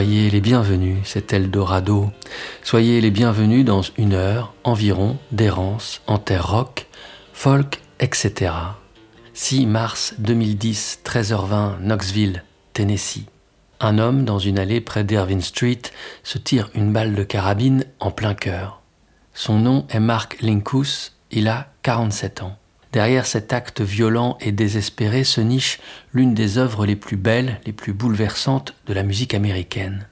Soyez les bienvenus, c'est Eldorado. Soyez les bienvenus dans une heure environ d'errance en terre rock, folk, etc. 6 mars 2010, 13h20, Knoxville, Tennessee. Un homme dans une allée près d'Irvine Street se tire une balle de carabine en plein cœur. Son nom est Mark Linkus, il a 47 ans. Derrière cet acte violent et désespéré se niche l'une des œuvres les plus belles, les plus bouleversantes de la musique américaine.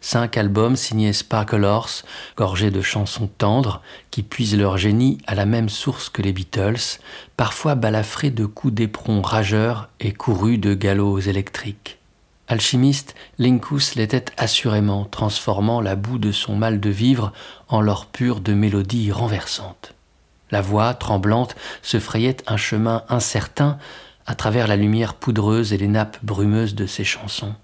Cinq albums signés Sparkle Horse, gorgés de chansons tendres, qui puisent leur génie à la même source que les Beatles, parfois balafrés de coups d'éperon rageurs et courus de galops électriques. Alchimiste, Linkus l'était assurément, transformant la boue de son mal de vivre en l'or pur de mélodies renversantes. La voix, tremblante, se frayait un chemin incertain à travers la lumière poudreuse et les nappes brumeuses de ses chansons.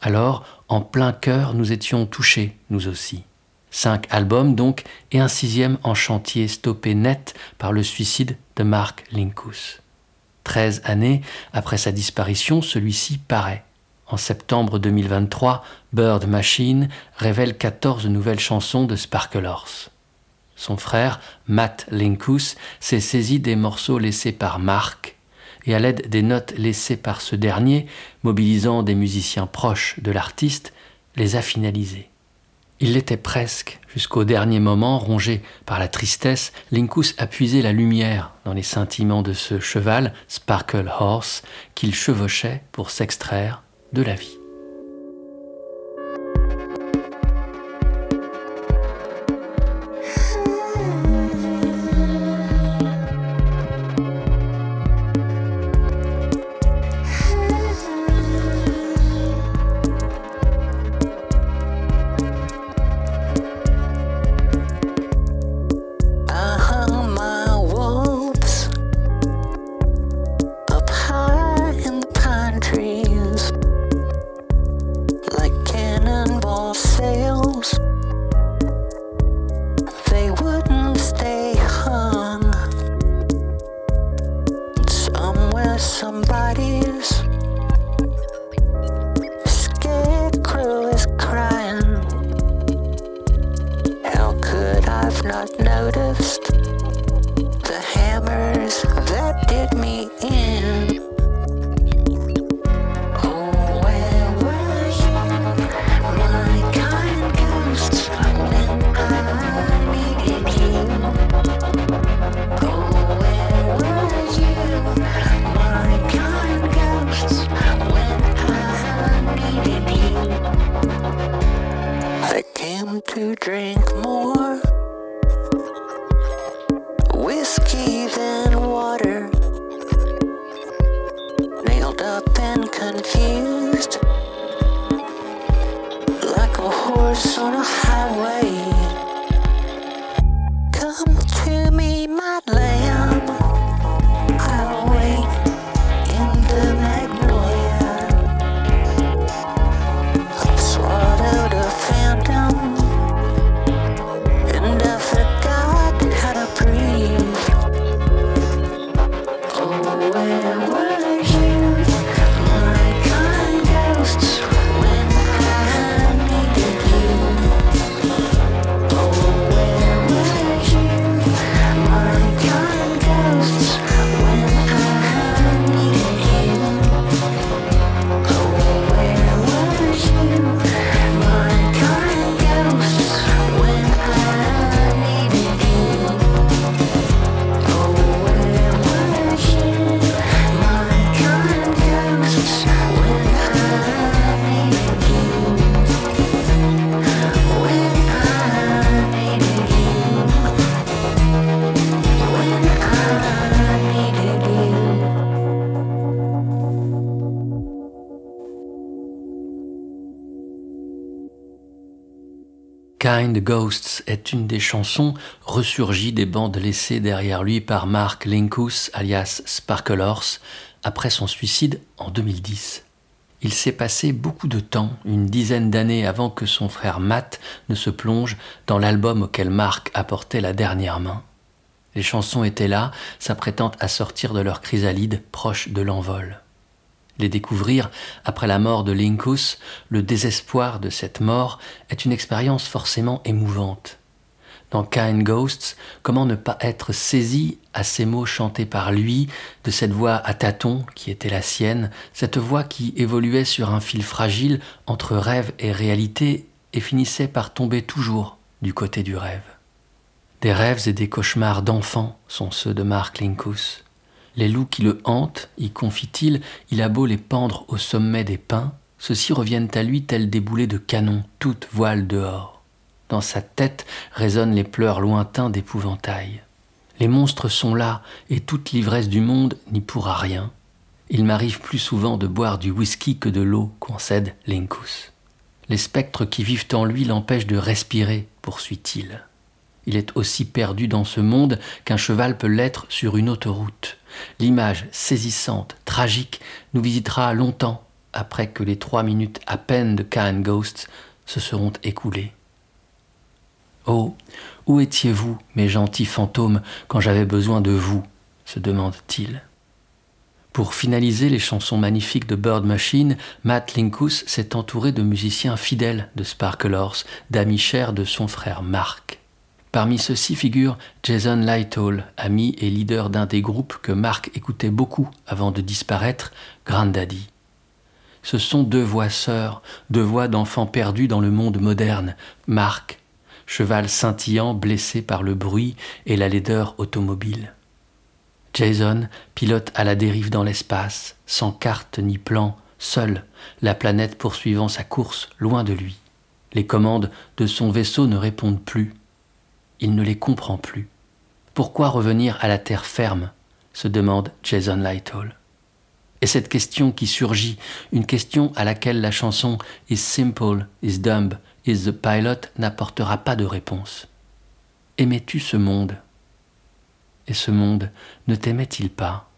Alors, en plein cœur, nous étions touchés, nous aussi. Cinq albums donc, et un sixième en chantier stoppé net par le suicide de Mark Linkus. Treize années après sa disparition, celui-ci paraît. En septembre 2023, Bird Machine révèle 14 nouvelles chansons de Sparkle. Son frère, Matt Linkus, s'est saisi des morceaux laissés par Mark et à l'aide des notes laissées par ce dernier, mobilisant des musiciens proches de l'artiste, les a finalisés. Il l'était presque, jusqu'au dernier moment, rongé par la tristesse, Linkus a puisé la lumière dans les scintillements de ce cheval, Sparkle Horse, qu'il chevauchait pour s'extraire de la vie. Kind Ghosts est une des chansons ressurgies des bandes laissées derrière lui par Mark Linkus, alias Sparkle Horse, après son suicide en 2010. Il s'est passé beaucoup de temps, une dizaine d'années avant que son frère Matt ne se plonge dans l'album auquel Mark apportait la dernière main. Les chansons étaient là, s'apprêtant à sortir de leur chrysalide proche de l'envol. Les découvrir après la mort de Lincus, le désespoir de cette mort, est une expérience forcément émouvante. Dans Kind Ghosts, comment ne pas être saisi à ces mots chantés par lui, de cette voix à tâtons qui était la sienne, cette voix qui évoluait sur un fil fragile entre rêve et réalité et finissait par tomber toujours du côté du rêve. Des rêves et des cauchemars d'enfants sont ceux de Mark Lincus. Les loups qui le hantent, y confie-t-il, il a beau les pendre au sommet des pins, ceux-ci reviennent à lui tels des boulets de canon, toutes voiles dehors. Dans sa tête résonnent les pleurs lointains d'épouvantail. Les monstres sont là, et toute l'ivresse du monde n'y pourra rien. Il m'arrive plus souvent de boire du whisky que de l'eau, concède Lincus. Les spectres qui vivent en lui l'empêchent de respirer, poursuit-il. Il est aussi perdu dans ce monde qu'un cheval peut l'être sur une autoroute. L'image saisissante, tragique, nous visitera longtemps après que les trois minutes à peine de Can Ghosts se seront écoulées. Oh, où étiez-vous, mes gentils fantômes, quand j'avais besoin de vous se demande-t-il. Pour finaliser les chansons magnifiques de Bird Machine, Matt Linkus s'est entouré de musiciens fidèles de Sparklers, d'amis chers de son frère Mark. Parmi ceux-ci figure Jason Lighthall, ami et leader d'un des groupes que Mark écoutait beaucoup avant de disparaître, Grandaddy. Ce sont deux voix sœurs, deux voix d'enfants perdus dans le monde moderne, Mark, cheval scintillant blessé par le bruit et la laideur automobile. Jason, pilote à la dérive dans l'espace, sans carte ni plan, seul, la planète poursuivant sa course loin de lui. Les commandes de son vaisseau ne répondent plus il ne les comprend plus. Pourquoi revenir à la terre ferme? se demande Jason Lighthall. Et cette question qui surgit, une question à laquelle la chanson Is simple, is dumb, is the pilot n'apportera pas de réponse. Aimais-tu ce monde? Et ce monde ne t'aimait-il pas?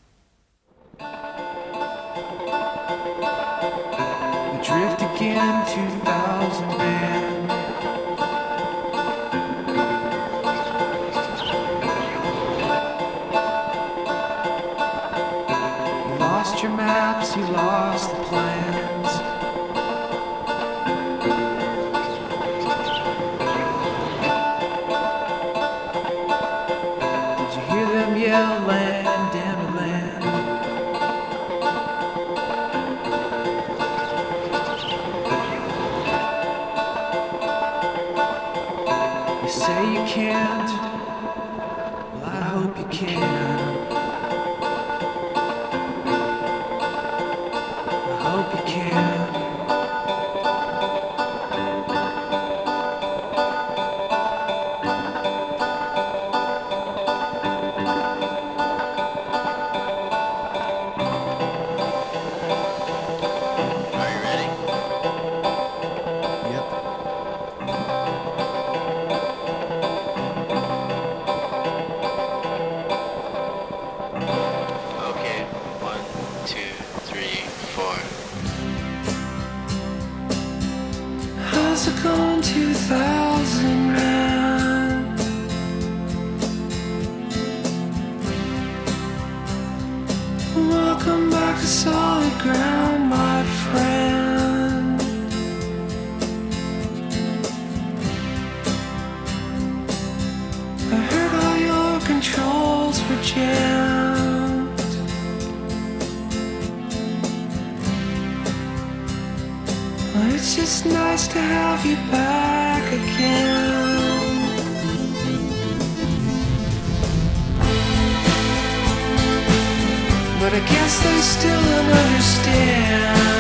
Well, it's just nice to have you back again. But I guess they still don't understand.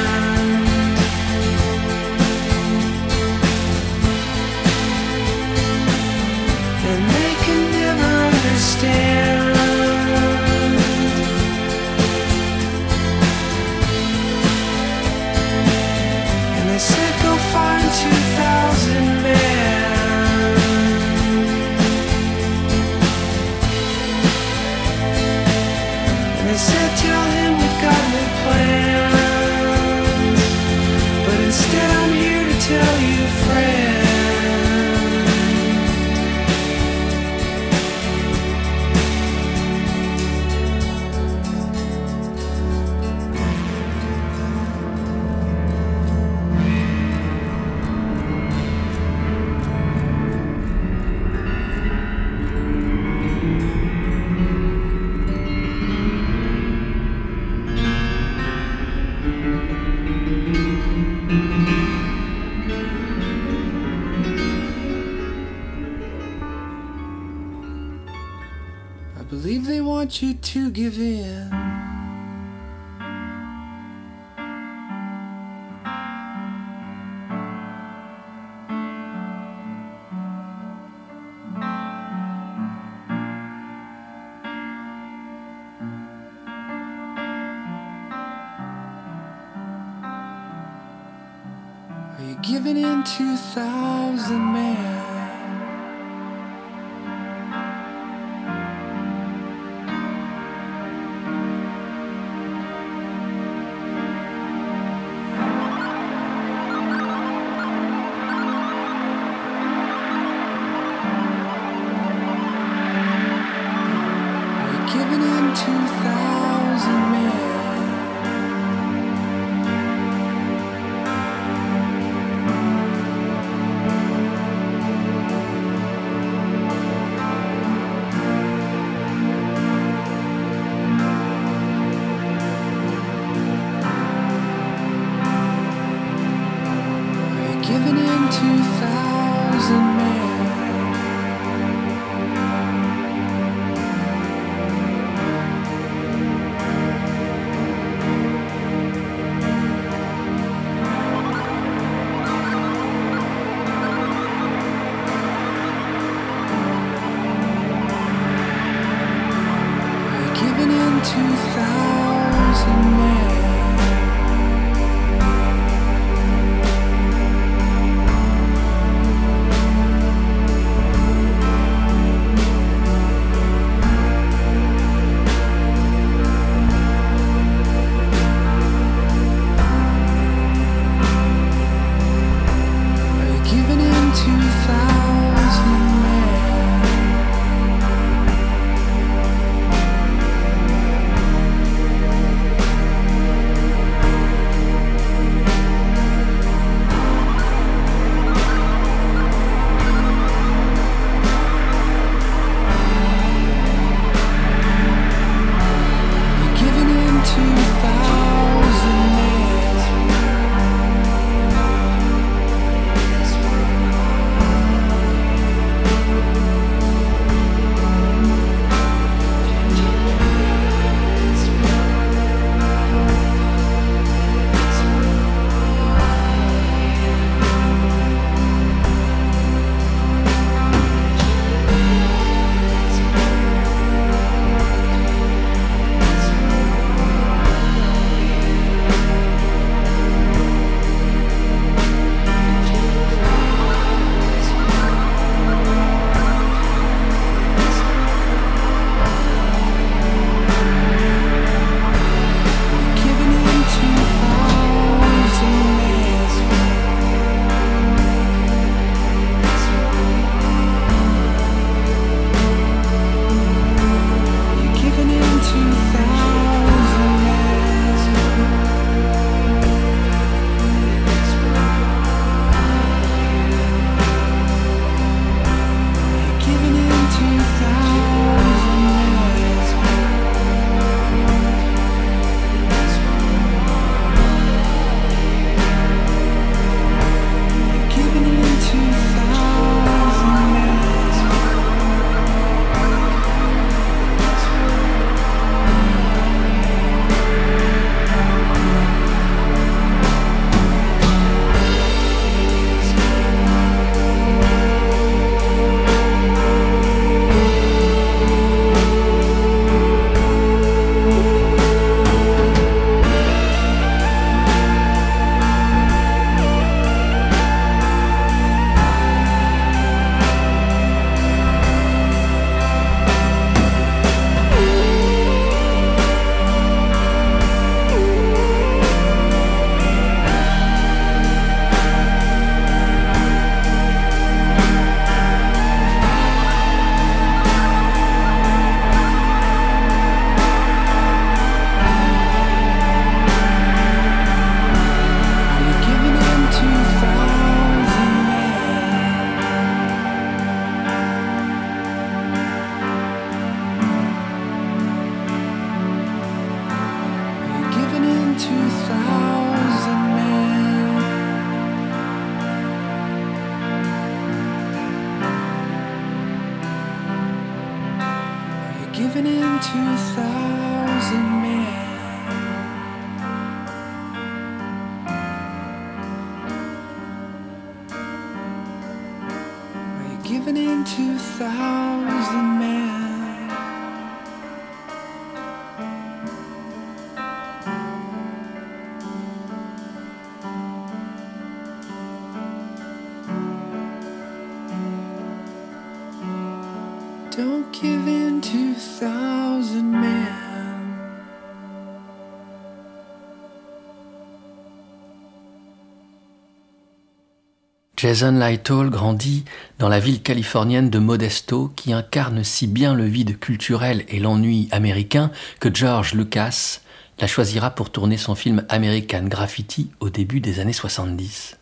Jason Lytle grandit dans la ville californienne de Modesto qui incarne si bien le vide culturel et l'ennui américain que George Lucas la choisira pour tourner son film American Graffiti au début des années 70.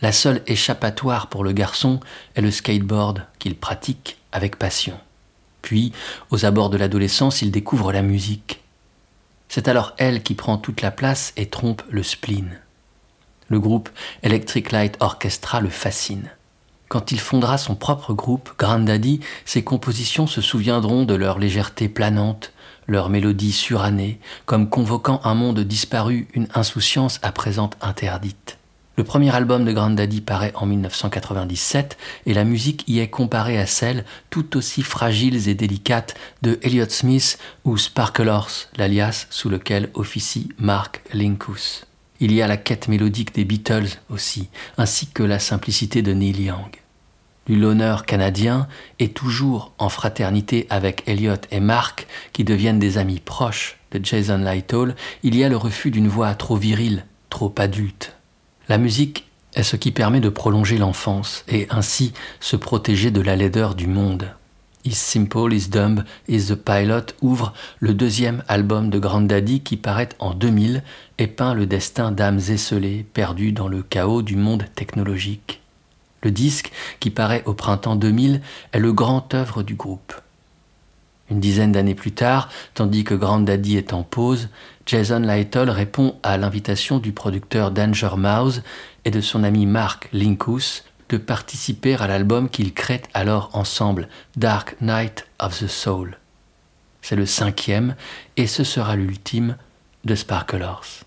La seule échappatoire pour le garçon est le skateboard qu'il pratique avec passion. Puis, aux abords de l'adolescence, il découvre la musique. C'est alors elle qui prend toute la place et trompe le spleen. Le groupe Electric Light Orchestra le fascine. Quand il fondera son propre groupe, Grandaddy, ses compositions se souviendront de leur légèreté planante, leur mélodie surannée, comme convoquant un monde disparu, une insouciance à présent interdite. Le premier album de Grandaddy paraît en 1997 et la musique y est comparée à celle, tout aussi fragiles et délicates, de Elliott Smith ou Sparkle Horse, l'alias sous lequel officie Mark Linkus. Il y a la quête mélodique des Beatles aussi, ainsi que la simplicité de Neil Young. L'honneur canadien est toujours en fraternité avec Elliott et Mark, qui deviennent des amis proches de Jason Lytle, il y a le refus d'une voix trop virile, trop adulte. La musique est ce qui permet de prolonger l'enfance et ainsi se protéger de la laideur du monde. Is Simple, Is Dumb, Is the Pilot ouvre le deuxième album de Grandaddy qui paraît en 2000 et peint le destin d'âmes esselées perdues dans le chaos du monde technologique. Le disque, qui paraît au printemps 2000, est le grand œuvre du groupe. Une dizaine d'années plus tard, tandis que Grandaddy est en pause, Jason Lytle répond à l'invitation du producteur Danger Mouse et de son ami Mark Linkus participer à l'album qu'ils créent alors ensemble, Dark Night of the Soul. C'est le cinquième et ce sera l'ultime de Sparkle Horse.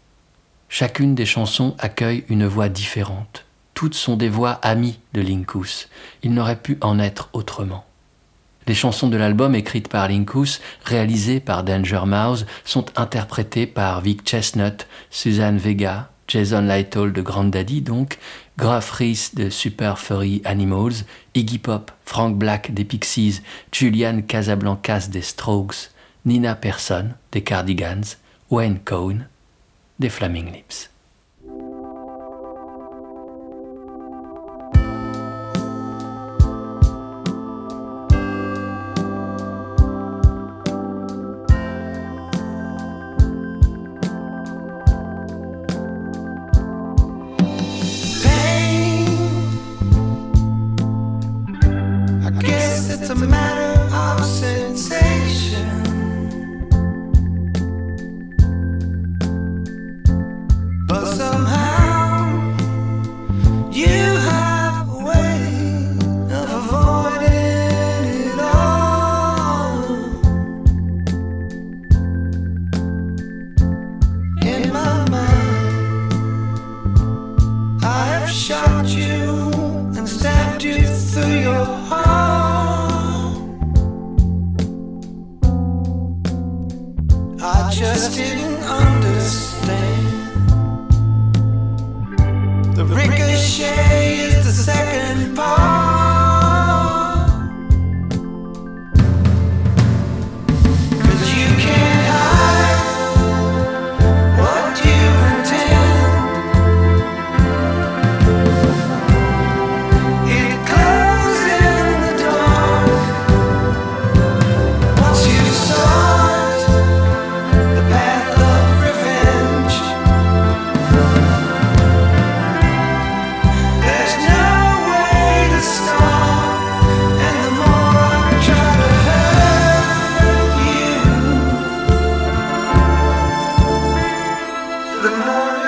Chacune des chansons accueille une voix différente. Toutes sont des voix amies de Linkus. Il n'aurait pu en être autrement. Les chansons de l'album écrites par Linkus, réalisées par Danger Mouse, sont interprétées par Vic Chestnut, Suzanne Vega, Jason Lytle de Grandaddy donc, Gruff Rhys de Super Furry Animals, Iggy Pop, Frank Black des Pixies, Julian Casablancas des Strokes, Nina Persson des Cardigans, Wayne Cohn des Flaming Lips. love.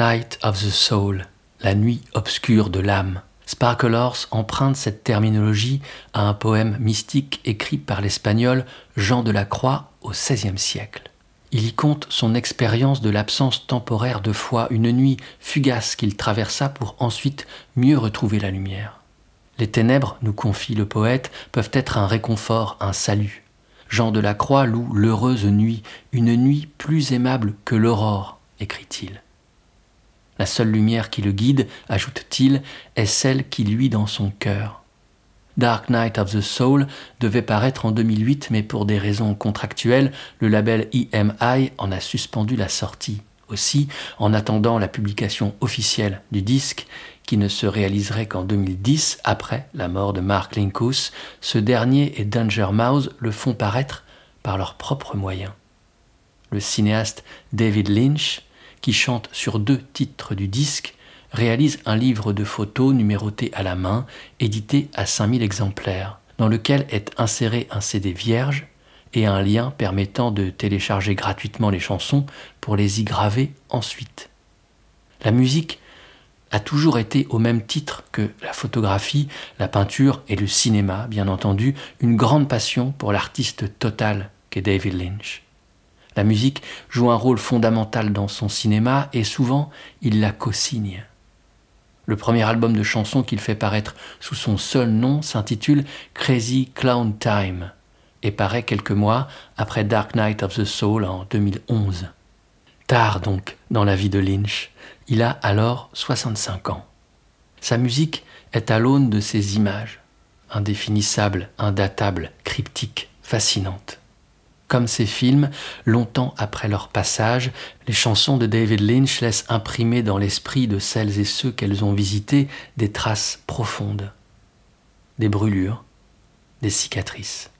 Of the Soul, la nuit obscure de l'âme. Sparklers emprunte cette terminologie à un poème mystique écrit par l'espagnol Jean de la Croix au XVIe siècle. Il y compte son expérience de l'absence temporaire de foi, une nuit fugace qu'il traversa pour ensuite mieux retrouver la lumière. Les ténèbres, nous confie le poète, peuvent être un réconfort, un salut. Jean de la Croix loue l'heureuse nuit, une nuit plus aimable que l'aurore, écrit-il. La seule lumière qui le guide, ajoute-t-il, est celle qui luit dans son cœur. Dark Night of the Soul devait paraître en 2008, mais pour des raisons contractuelles, le label EMI en a suspendu la sortie. Aussi, en attendant la publication officielle du disque, qui ne se réaliserait qu'en 2010, après la mort de Mark Linkous, ce dernier et Danger Mouse le font paraître par leurs propres moyens. Le cinéaste David Lynch, qui chante sur deux titres du disque, réalise un livre de photos numéroté à la main, édité à 5000 exemplaires, dans lequel est inséré un CD vierge et un lien permettant de télécharger gratuitement les chansons pour les y graver ensuite. La musique a toujours été au même titre que la photographie, la peinture et le cinéma, bien entendu, une grande passion pour l'artiste total qu'est David Lynch. La musique joue un rôle fondamental dans son cinéma et souvent il la co-signe. Le premier album de chansons qu'il fait paraître sous son seul nom s'intitule Crazy Clown Time et paraît quelques mois après Dark Night of the Soul en 2011. Tard donc dans la vie de Lynch, il a alors 65 ans. Sa musique est à l'aune de ses images, indéfinissables, indatables, cryptiques, fascinantes. Comme ces films, longtemps après leur passage, les chansons de David Lynch laissent imprimer dans l'esprit de celles et ceux qu'elles ont visités des traces profondes, des brûlures, des cicatrices.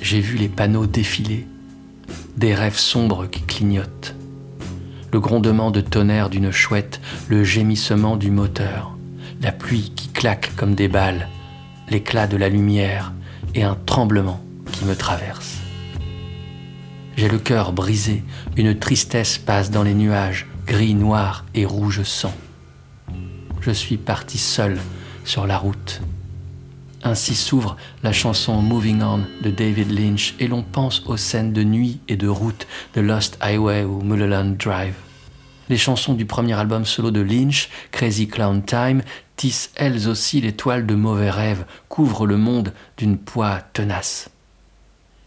J'ai vu les panneaux défiler, des rêves sombres qui clignotent, le grondement de tonnerre d'une chouette, le gémissement du moteur, la pluie qui claque comme des balles, l'éclat de la lumière et un tremblement qui me traverse. J'ai le cœur brisé, une tristesse passe dans les nuages, gris, noir et rouge sang. Je suis parti seul sur la route. Ainsi s'ouvre la chanson Moving On de David Lynch et l'on pense aux scènes de nuit et de route de Lost Highway ou Mulholland Drive. Les chansons du premier album solo de Lynch, Crazy Clown Time, tissent elles aussi les toiles de mauvais rêves, couvrent le monde d'une poids tenace.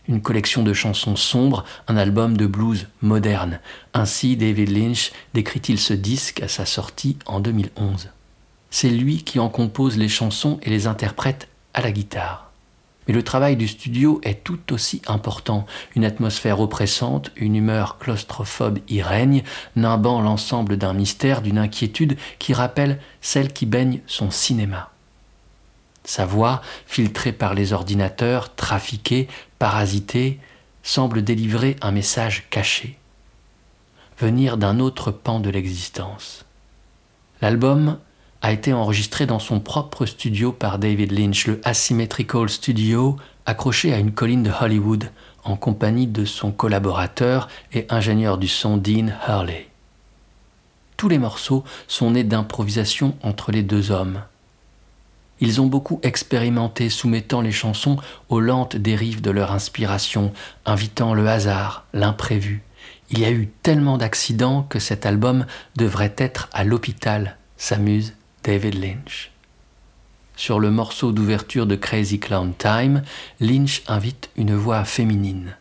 Une collection de chansons sombres, un album de blues moderne. Ainsi, David Lynch décrit-il ce disque à sa sortie en 2011. C'est lui qui en compose les chansons et les interprète à la guitare. Mais le travail du studio est tout aussi important. Une atmosphère oppressante, une humeur claustrophobe y règne, nimbant l'ensemble d'un mystère, d'une inquiétude qui rappelle celle qui baigne son cinéma. Sa voix, filtrée par les ordinateurs, trafiquée, parasitée, semble délivrer un message caché. Venir d'un autre pan de l'existence. L'album a été enregistré dans son propre studio par David Lynch, le Asymmetrical Studio, accroché à une colline de Hollywood, en compagnie de son collaborateur et ingénieur du son Dean Hurley. Tous les morceaux sont nés d'improvisation entre les deux hommes. Ils ont beaucoup expérimenté, soumettant les chansons aux lentes dérives de leur inspiration, invitant le hasard, l'imprévu. Il y a eu tellement d'accidents que cet album devrait être à l'hôpital, s'amuse David Lynch. Sur le morceau d'ouverture de Crazy Clown Time, Lynch invite une voix féminine.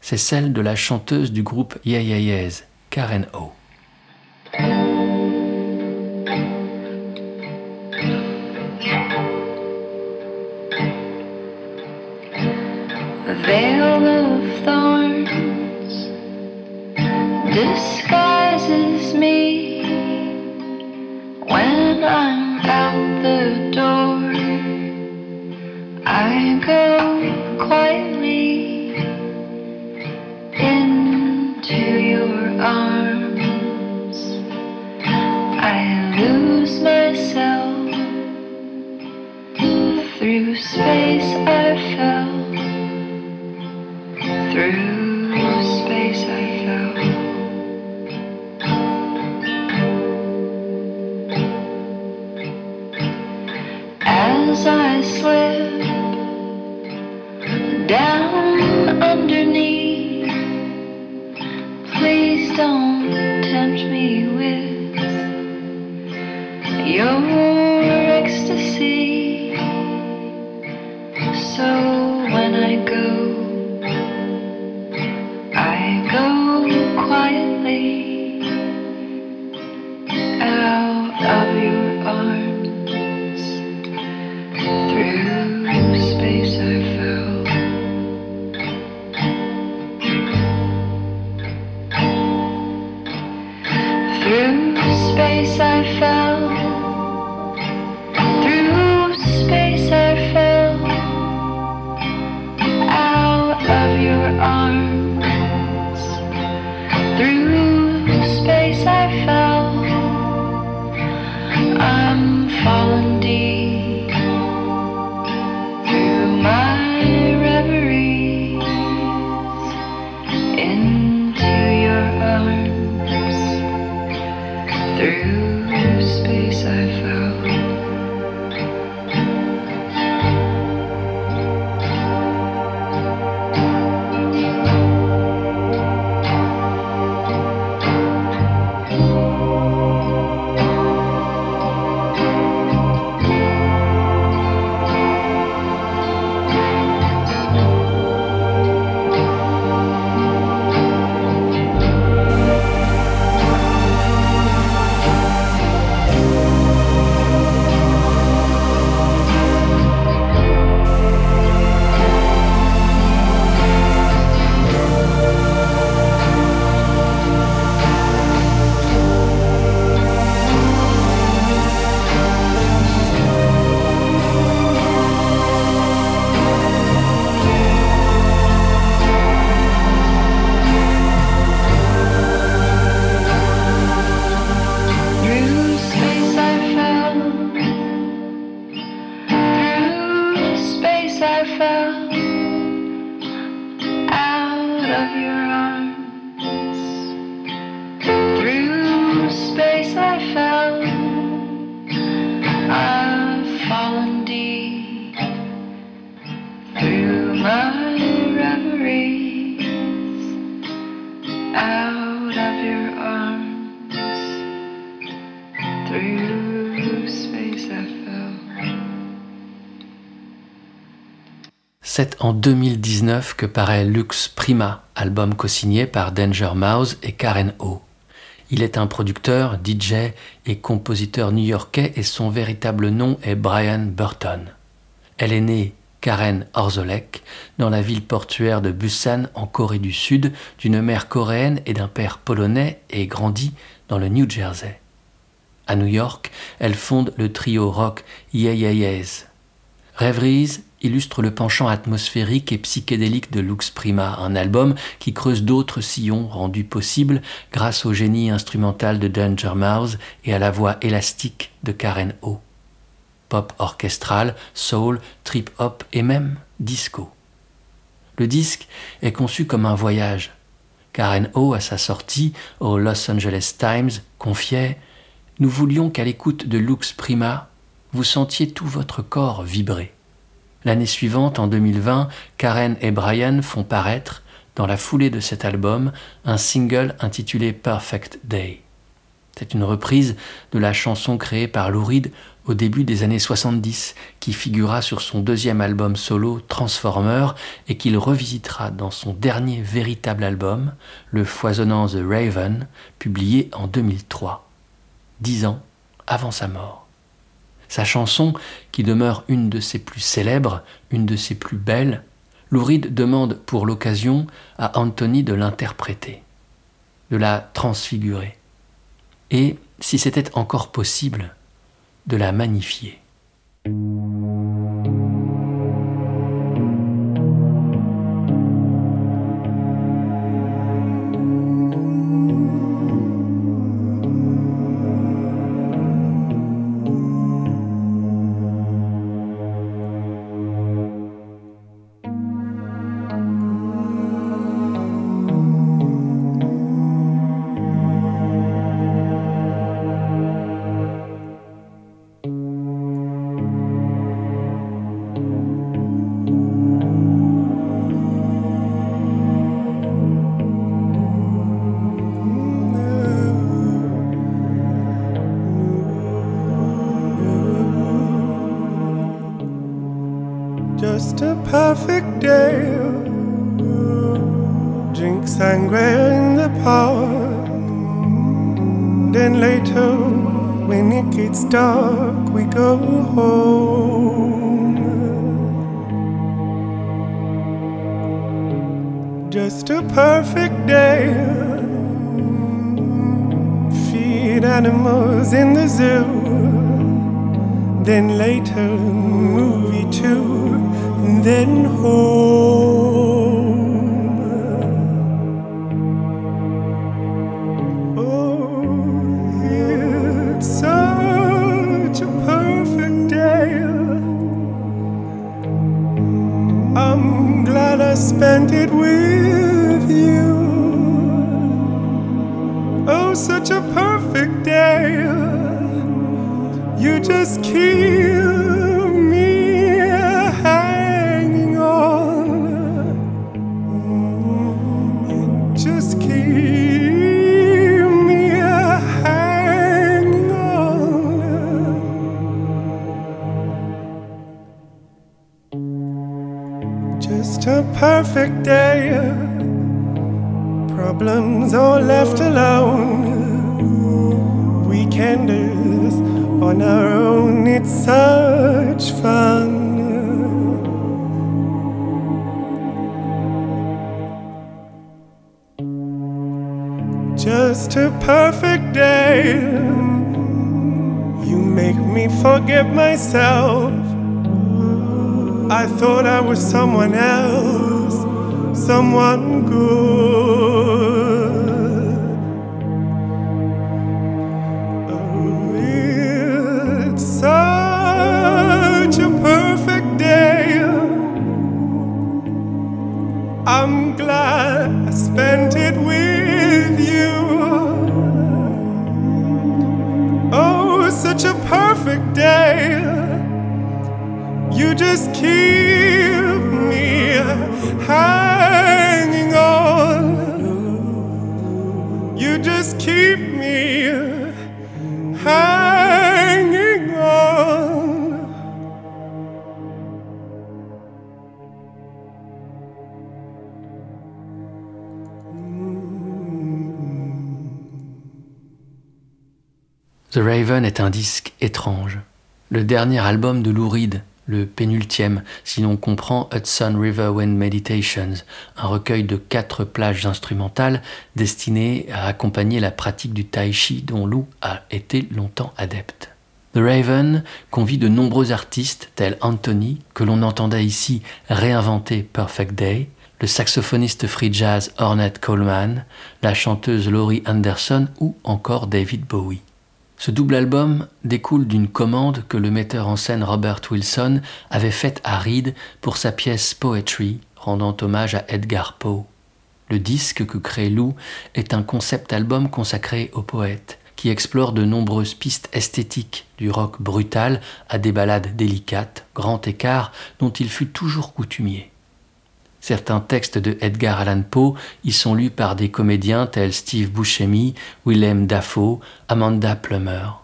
C'est celle de la chanteuse du groupe Yeah Karen O. Veil of thorns disguises me I'm out the door. I go quietly into your arms. I lose myself through space. I fell through Slip down underneath, please don't tempt me with your ecstasy. So Through space I fell. C'est en 2019 que paraît Lux Prima, album co-signé par Danger Mouse et Karen O. Il est un producteur, DJ et compositeur new-yorkais et son véritable nom est Brian Burton. Elle est née Karen Orzolek dans la ville portuaire de Busan en Corée du Sud d'une mère coréenne et d'un père polonais et grandit dans le New Jersey. À New York, elle fonde le trio rock Yeah Yeah Yeahs. Rêveries illustre le penchant atmosphérique et psychédélique de Lux Prima, un album qui creuse d'autres sillons rendus possibles grâce au génie instrumental de Danger Mouse et à la voix élastique de Karen O. Pop orchestral, soul, trip-hop et même disco. Le disque est conçu comme un voyage. Karen O, à sa sortie au Los Angeles Times, confiait Nous voulions qu'à l'écoute de Lux Prima, vous sentiez tout votre corps vibrer. L'année suivante, en 2020, Karen et Brian font paraître, dans la foulée de cet album, un single intitulé Perfect Day. C'est une reprise de la chanson créée par Lou Reed au début des années 70, qui figura sur son deuxième album solo Transformer et qu'il revisitera dans son dernier véritable album, le foisonnant The Raven, publié en 2003, dix ans avant sa mort. Sa chanson, qui demeure une de ses plus célèbres, une de ses plus belles, Lou Reed demande pour l'occasion à Anthony de l'interpréter, de la transfigurer, et, si c'était encore possible, de la magnifier. Est un disque étrange. Le dernier album de Lou Reed, le pénultième, si l'on comprend Hudson River Wind Meditations, un recueil de quatre plages instrumentales destinées à accompagner la pratique du tai chi dont Lou a été longtemps adepte. The Raven convie de nombreux artistes tels Anthony, que l'on entendait ici réinventer Perfect Day, le saxophoniste free jazz Ornette Coleman, la chanteuse Laurie Anderson ou encore David Bowie. Ce double album découle d'une commande que le metteur en scène Robert Wilson avait faite à Reed pour sa pièce Poetry, rendant hommage à Edgar Poe. Le disque que crée Lou est un concept album consacré au poète, qui explore de nombreuses pistes esthétiques, du rock brutal à des ballades délicates, grand écart dont il fut toujours coutumier. Certains textes de Edgar Allan Poe y sont lus par des comédiens tels Steve Buscemi, Willem Dafoe, Amanda Plummer.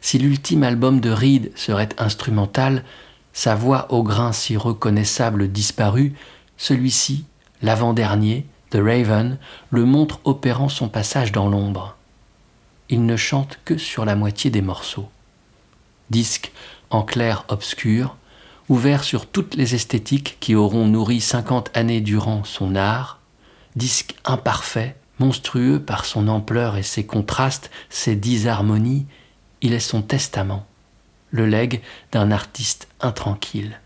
Si l'ultime album de Reed serait instrumental, sa voix au grain si reconnaissable disparut, celui-ci, l'avant-dernier, The Raven, le montre opérant son passage dans l'ombre. Il ne chante que sur la moitié des morceaux. Disque en clair obscur, ouvert sur toutes les esthétiques qui auront nourri cinquante années durant son art, disque imparfait, monstrueux par son ampleur et ses contrastes, ses disharmonies, il est son testament, le legs d'un artiste intranquille.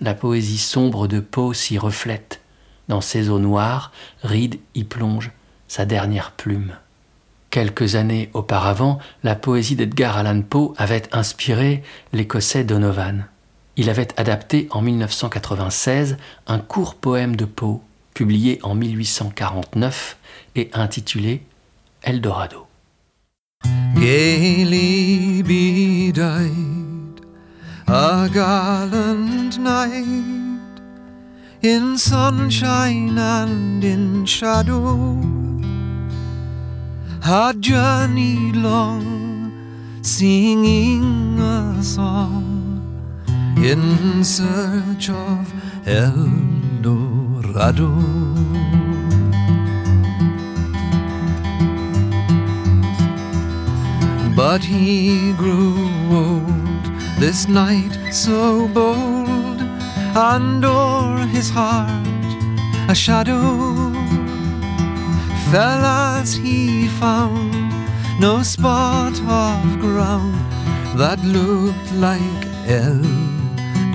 La poésie sombre de Poe s'y reflète. Dans ses eaux noires, Reed y plonge sa dernière plume. Quelques années auparavant, la poésie d'Edgar Allan Poe avait inspiré l'Écossais Donovan. Il avait adapté en 1996 un court poème de Poe, publié en 1849 et intitulé Eldorado. Gaily bedight, a gallant night, in sunshine and in shadow, had journeyed long, singing a song in search of El Dorado. But he grew old this night so bold, and o'er his heart a shadow fell as he found no spot of ground that looked like El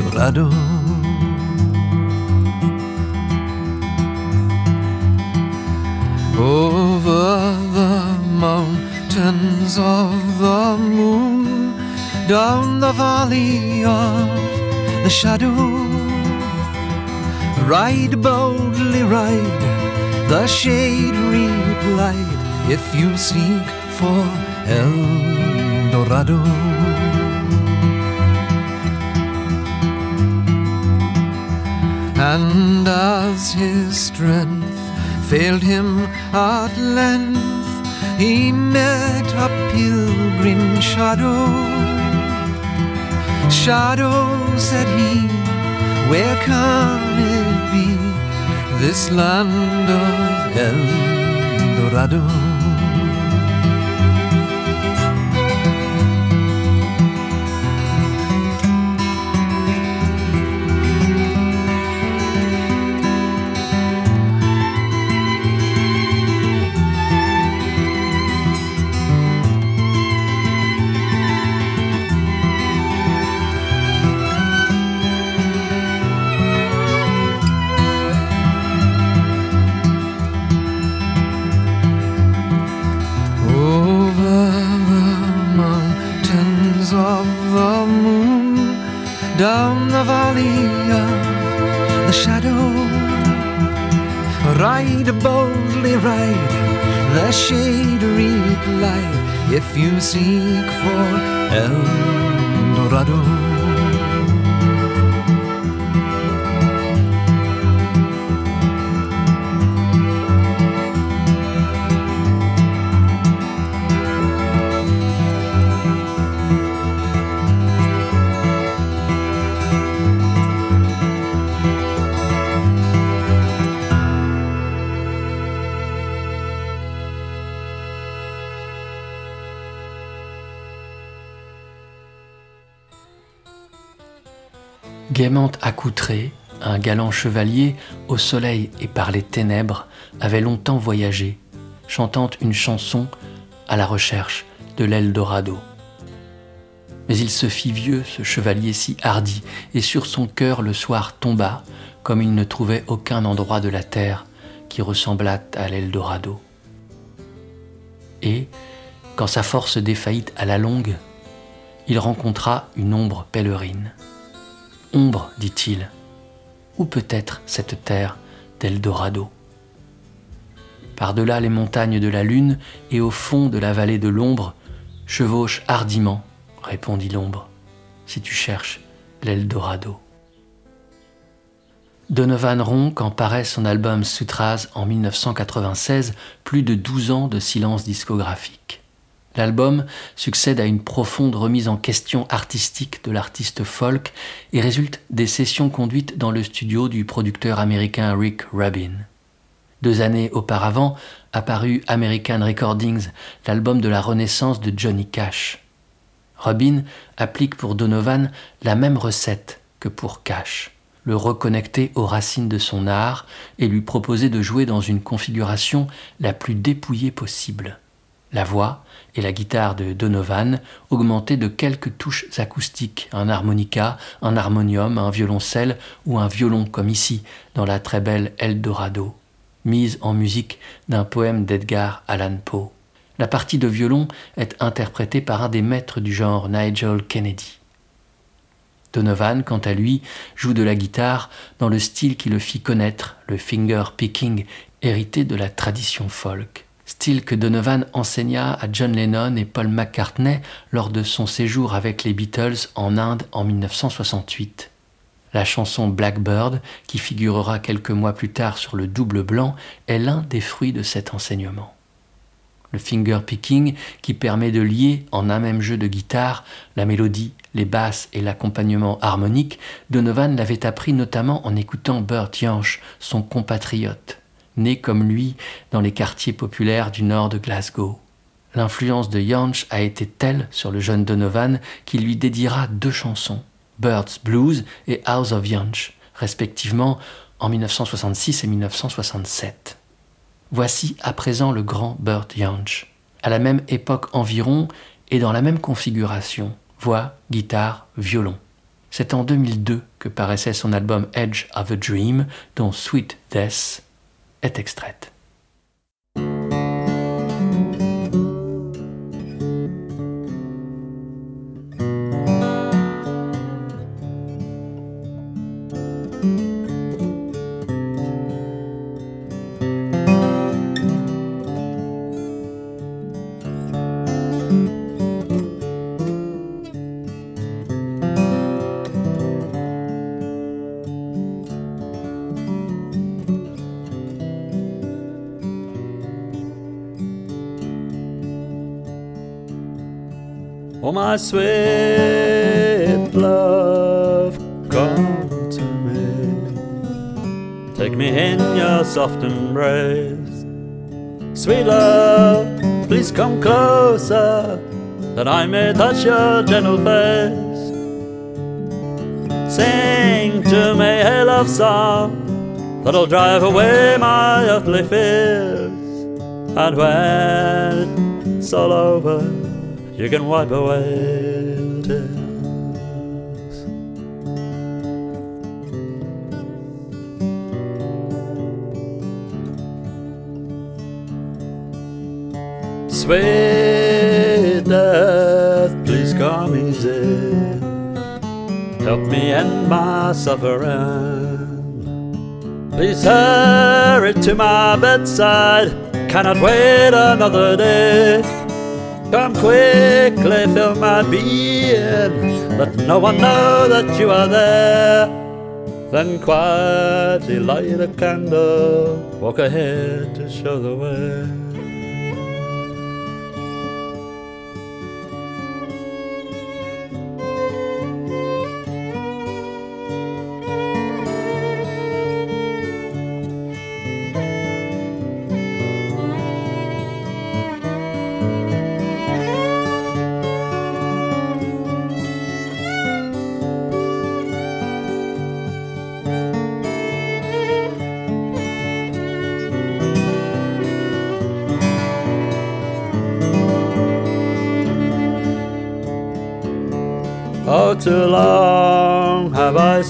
Dorado. Over the mountains of the moon, down the valley of the shadow, ride boldly, ride, the shade replied, if you seek for El Dorado. And as his strength failed him at length, he met a pilgrim shadow. Shadow, said he, where can it be? This land of El Dorado. Galant chevalier, au soleil et par les ténèbres, avait longtemps voyagé, chantant une chanson à la recherche de l'Eldorado. Mais il se fit vieux, ce chevalier si hardi, et sur son cœur le soir tomba, comme il ne trouvait aucun endroit de la terre qui ressemblât à l'Eldorado. Et, quand sa force défaillit à la longue, il rencontra une ombre pèlerine. Ombre, dit-il, où peut être cette terre d'Eldorado? Par-delà les montagnes de la lune et au fond de la vallée de l'ombre, chevauche hardiment, répondit l'ombre, si tu cherches l'Eldorado. Donovan rompt quand paraît son album Sutras en 1996, plus de 12 ans de silence discographique. L'album succède à une profonde remise en question artistique de l'artiste folk et résulte des sessions conduites dans le studio du producteur américain Rick Rubin. Deux années auparavant, apparu American Recordings, l'album de la renaissance de Johnny Cash. Rubin applique pour Donovan la même recette que pour Cash, le reconnecter aux racines de son art et lui proposer de jouer dans une configuration la plus dépouillée possible. La voix et la guitare de Donovan augmentées de quelques touches acoustiques, un harmonica, un harmonium, un violoncelle ou un violon comme ici dans la très belle Eldorado, mise en musique d'un poème d'Edgar Allan Poe. La partie de violon est interprétée par un des maîtres du genre Nigel Kennedy. Donovan, quant à lui, joue de la guitare dans le style qui le fit connaître, le finger picking, hérité de la tradition folk style que Donovan enseigna à John Lennon et Paul McCartney lors de son séjour avec les Beatles en Inde en 1968. La chanson Blackbird, qui figurera quelques mois plus tard sur le double blanc, est l'un des fruits de cet enseignement. Le finger picking, qui permet de lier en un même jeu de guitare la mélodie, les basses et l'accompagnement harmonique, Donovan l'avait appris notamment en écoutant Burt Jansch, son compatriote né comme lui dans les quartiers populaires du nord de Glasgow. L'influence de Jansch a été telle sur le jeune Donovan qu'il lui dédiera deux chansons, Bird's Blues et House of Jansch, respectivement en 1966 et 1967. Voici à présent le grand Burt Jansch, à la même époque environ et dans la même configuration, voix, guitare, violon. C'est en 2002 que paraissait son album Edge of a Dream, dont Sweet Death est extraite. Sweet love, please come closer, that I may touch your gentle face. Sing to me a love song that'll drive away my earthly fears. And when it's all over, you can wipe away Sweet death, please come easy. Help me end my suffering. Please hurry to my bedside. Cannot wait another day. Come quickly, fill my being. Let no one know that you are there. Then quietly light a candle. Walk ahead to show the way.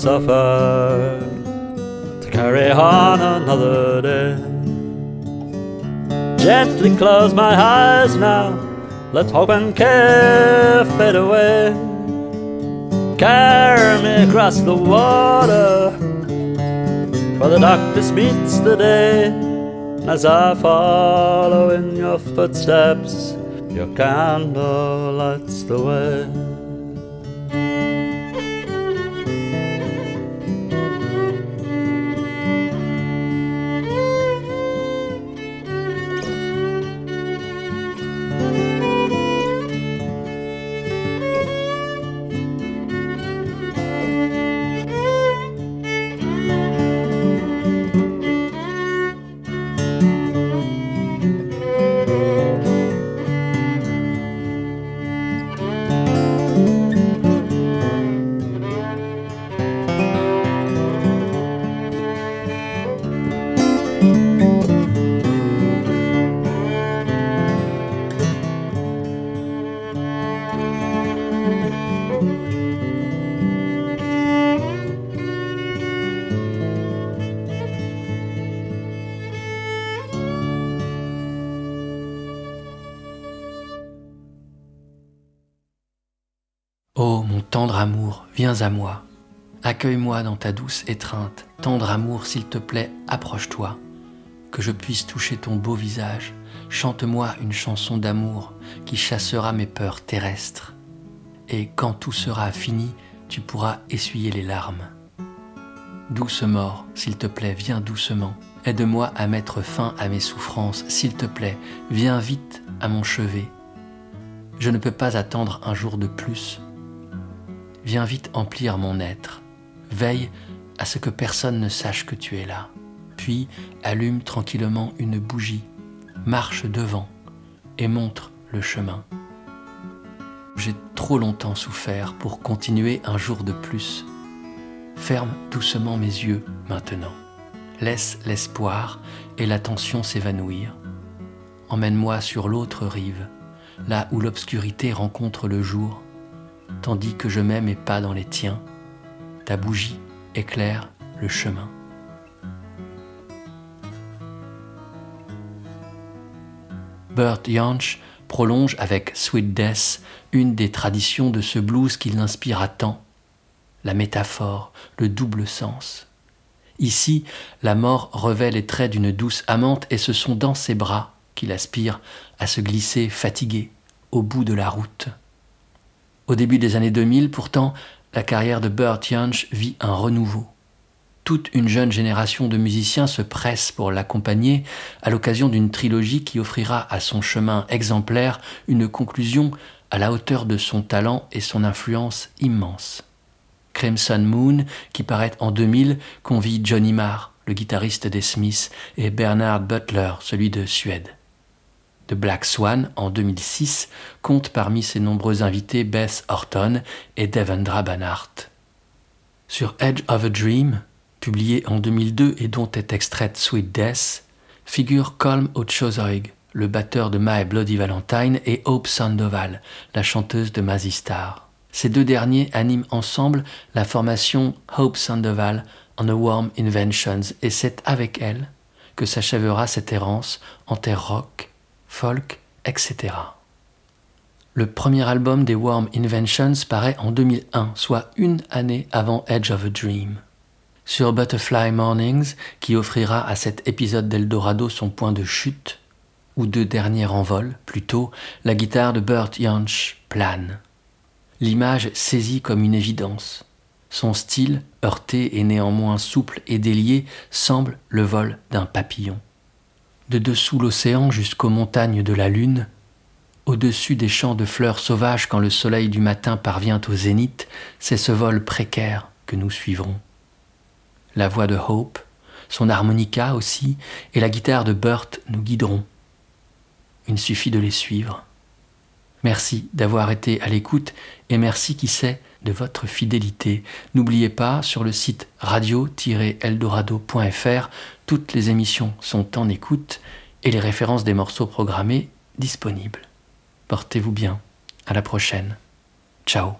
Suffered to carry on another day. Gently close my eyes now, let hope and care fade away. Carry me across the water where the darkness meets the day. As I follow in your footsteps, your candle lights the way. Viens à moi. Accueille-moi dans ta douce étreinte. Tendre amour, s'il te plaît, approche-toi. Que je puisse toucher ton beau visage. Chante-moi une chanson d'amour qui chassera mes peurs terrestres. Et quand tout sera fini, tu pourras essuyer les larmes. Douce mort, s'il te plaît, viens doucement. Aide-moi à mettre fin à mes souffrances, s'il te plaît, viens vite à mon chevet. Je ne peux pas attendre un jour de plus Viens vite emplir mon être. Veille à ce que personne ne sache que tu es là. Puis allume tranquillement une bougie, marche devant et montre le chemin. J'ai trop longtemps souffert pour continuer un jour de plus. Ferme doucement mes yeux maintenant. Laisse l'espoir et l'attention s'évanouir. Emmène-moi sur l'autre rive, là où l'obscurité rencontre le jour tandis que je mets mes pas dans les tiens. Ta bougie éclaire le chemin. Burt Jansch prolonge avec Sweet Death une des traditions de ce blues qui l'inspire tant, la métaphore, le double sens. Ici, la mort revêt les traits d'une douce amante et ce sont dans ses bras qu'il aspire à se glisser fatigué au bout de la route. Au début des années 2000, pourtant, la carrière de Burt Jansch vit un renouveau. Toute une jeune génération de musiciens se presse pour l'accompagner à l'occasion d'une trilogie qui offrira à son chemin exemplaire une conclusion à la hauteur de son talent et son influence immense. Crimson Moon, qui paraît en 2000, convie Johnny Marr, le guitariste des Smiths, et Bernard Butler, celui de Suède. The Black Swan en 2006 compte parmi ses nombreux invités Bess Horton et Devendra Banhart. Sur Edge of a Dream, publié en 2002 et dont est extraite Sweet Death, figure Colm Ochozoig, le batteur de My Bloody Valentine, et Hope Sandoval, la chanteuse de Mazzy Star. Ces deux derniers animent ensemble la formation Hope Sandoval on a Warm Inventions, et c'est avec elle que s'achèvera cette errance en terre rock folk, etc. Le premier album des Warm Inventions paraît en 2001, soit une année avant Edge of a Dream. Sur Butterfly Mornings, qui offrira à cet épisode d'Eldorado son point de chute, ou de dernier envol, plutôt, la guitare de Burt Jansch plane. L'image saisit comme une évidence. Son style, heurté et néanmoins souple et délié, semble le vol d'un papillon de dessous l'océan jusqu'aux montagnes de la lune, au-dessus des champs de fleurs sauvages quand le soleil du matin parvient au zénith, c'est ce vol précaire que nous suivrons. La voix de Hope, son harmonica aussi, et la guitare de Burt nous guideront. Il suffit de les suivre. Merci d'avoir été à l'écoute et merci qui sait de votre fidélité. N'oubliez pas, sur le site radio-eldorado.fr, toutes les émissions sont en écoute et les références des morceaux programmés disponibles. Portez-vous bien. À la prochaine. Ciao.